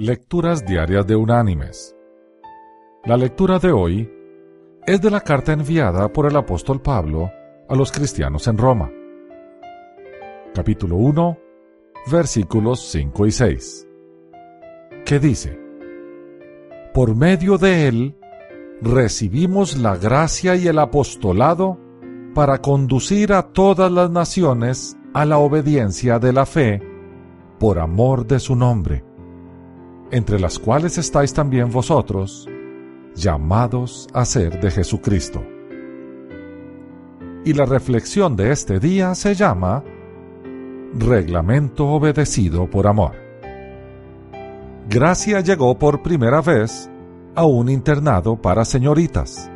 Lecturas Diarias de Unánimes. La lectura de hoy es de la carta enviada por el apóstol Pablo a los cristianos en Roma. Capítulo 1, versículos 5 y 6. Que dice, Por medio de él recibimos la gracia y el apostolado para conducir a todas las naciones a la obediencia de la fe por amor de su nombre entre las cuales estáis también vosotros, llamados a ser de Jesucristo. Y la reflexión de este día se llama Reglamento obedecido por amor. Gracia llegó por primera vez a un internado para señoritas,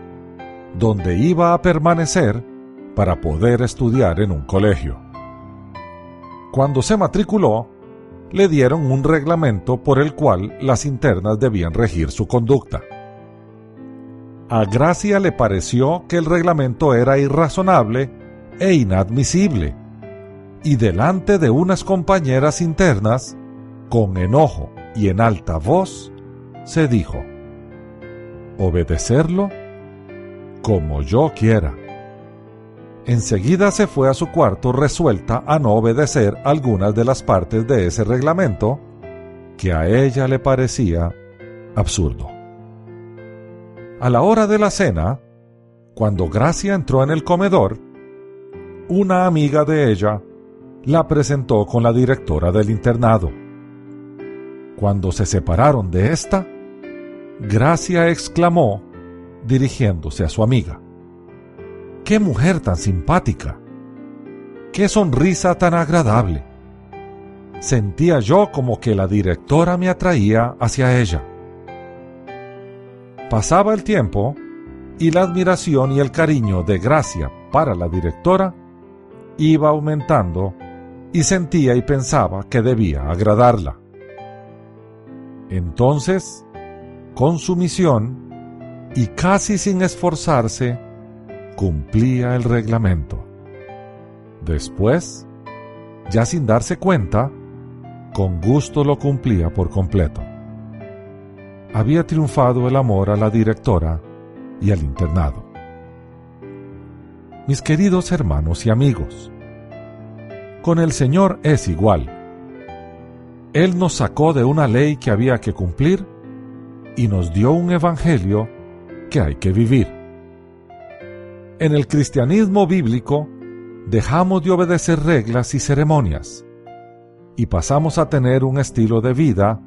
donde iba a permanecer para poder estudiar en un colegio. Cuando se matriculó, le dieron un reglamento por el cual las internas debían regir su conducta. A Gracia le pareció que el reglamento era irrazonable e inadmisible, y delante de unas compañeras internas, con enojo y en alta voz, se dijo, obedecerlo como yo quiera. Enseguida se fue a su cuarto resuelta a no obedecer algunas de las partes de ese reglamento que a ella le parecía absurdo. A la hora de la cena, cuando Gracia entró en el comedor, una amiga de ella la presentó con la directora del internado. Cuando se separaron de esta, Gracia exclamó, dirigiéndose a su amiga, ¡Qué mujer tan simpática! ¡Qué sonrisa tan agradable! Sentía yo como que la directora me atraía hacia ella. Pasaba el tiempo y la admiración y el cariño de Gracia para la directora iba aumentando y sentía y pensaba que debía agradarla. Entonces, con su misión y casi sin esforzarse, cumplía el reglamento. Después, ya sin darse cuenta, con gusto lo cumplía por completo. Había triunfado el amor a la directora y al internado. Mis queridos hermanos y amigos, con el Señor es igual. Él nos sacó de una ley que había que cumplir y nos dio un evangelio que hay que vivir. En el cristianismo bíblico dejamos de obedecer reglas y ceremonias y pasamos a tener un estilo de vida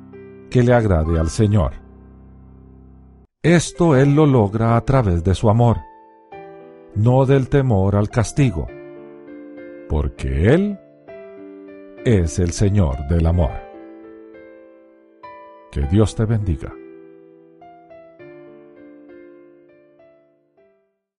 que le agrade al Señor. Esto Él lo logra a través de su amor, no del temor al castigo, porque Él es el Señor del amor. Que Dios te bendiga.